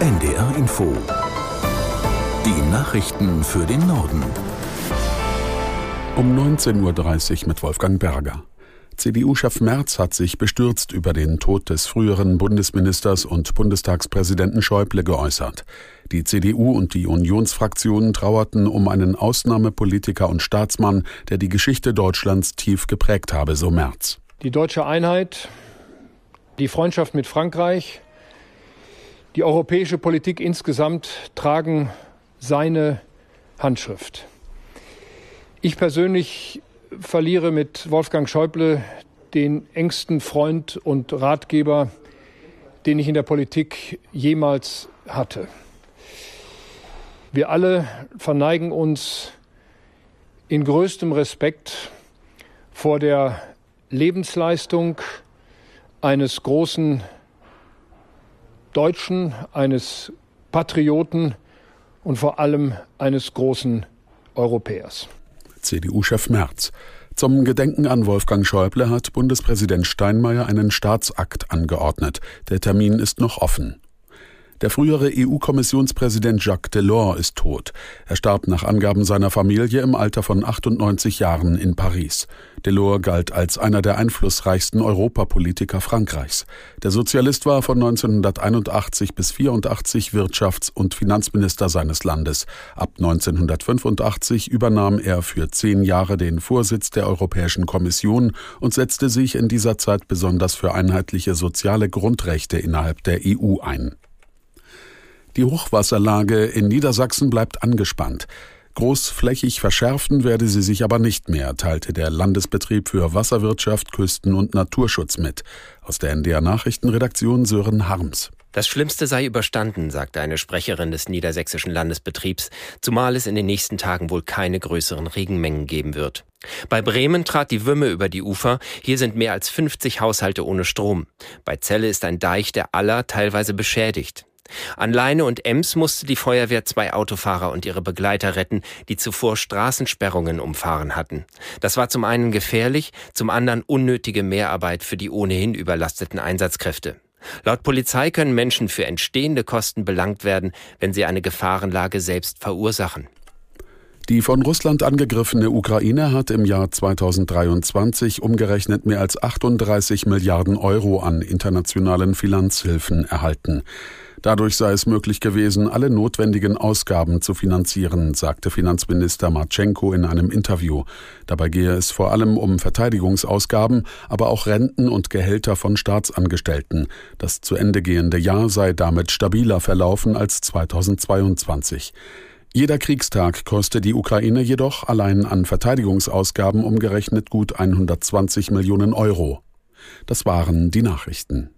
NDR Info. Die Nachrichten für den Norden. Um 19.30 Uhr mit Wolfgang Berger. CDU-Chef Merz hat sich bestürzt über den Tod des früheren Bundesministers und Bundestagspräsidenten Schäuble geäußert. Die CDU und die Unionsfraktionen trauerten um einen Ausnahmepolitiker und Staatsmann, der die Geschichte Deutschlands tief geprägt habe, so Merz. Die deutsche Einheit, die Freundschaft mit Frankreich, die europäische Politik insgesamt tragen seine Handschrift. Ich persönlich verliere mit Wolfgang Schäuble den engsten Freund und Ratgeber, den ich in der Politik jemals hatte. Wir alle verneigen uns in größtem Respekt vor der Lebensleistung eines großen Deutschen, eines Patrioten und vor allem eines großen Europäers. CDU-Chef Merz. Zum Gedenken an Wolfgang Schäuble hat Bundespräsident Steinmeier einen Staatsakt angeordnet. Der Termin ist noch offen. Der frühere EU-Kommissionspräsident Jacques Delors ist tot. Er starb nach Angaben seiner Familie im Alter von 98 Jahren in Paris. Delors galt als einer der einflussreichsten Europapolitiker Frankreichs. Der Sozialist war von 1981 bis 84 Wirtschafts- und Finanzminister seines Landes. Ab 1985 übernahm er für zehn Jahre den Vorsitz der Europäischen Kommission und setzte sich in dieser Zeit besonders für einheitliche soziale Grundrechte innerhalb der EU ein. Die Hochwasserlage in Niedersachsen bleibt angespannt. Großflächig verschärfen werde sie sich aber nicht mehr, teilte der Landesbetrieb für Wasserwirtschaft, Küsten- und Naturschutz mit. Aus der NDR Nachrichtenredaktion Sören Harms. Das Schlimmste sei überstanden, sagte eine Sprecherin des niedersächsischen Landesbetriebs, zumal es in den nächsten Tagen wohl keine größeren Regenmengen geben wird. Bei Bremen trat die Wümme über die Ufer. Hier sind mehr als 50 Haushalte ohne Strom. Bei Celle ist ein Deich der Aller teilweise beschädigt. An Leine und Ems musste die Feuerwehr zwei Autofahrer und ihre Begleiter retten, die zuvor Straßensperrungen umfahren hatten. Das war zum einen gefährlich, zum anderen unnötige Mehrarbeit für die ohnehin überlasteten Einsatzkräfte. Laut Polizei können Menschen für entstehende Kosten belangt werden, wenn sie eine Gefahrenlage selbst verursachen. Die von Russland angegriffene Ukraine hat im Jahr 2023 umgerechnet mehr als 38 Milliarden Euro an internationalen Finanzhilfen erhalten. Dadurch sei es möglich gewesen, alle notwendigen Ausgaben zu finanzieren, sagte Finanzminister Marchenko in einem Interview. Dabei gehe es vor allem um Verteidigungsausgaben, aber auch Renten und Gehälter von Staatsangestellten. Das zu Ende gehende Jahr sei damit stabiler verlaufen als 2022. Jeder Kriegstag koste die Ukraine jedoch allein an Verteidigungsausgaben umgerechnet gut 120 Millionen Euro. Das waren die Nachrichten.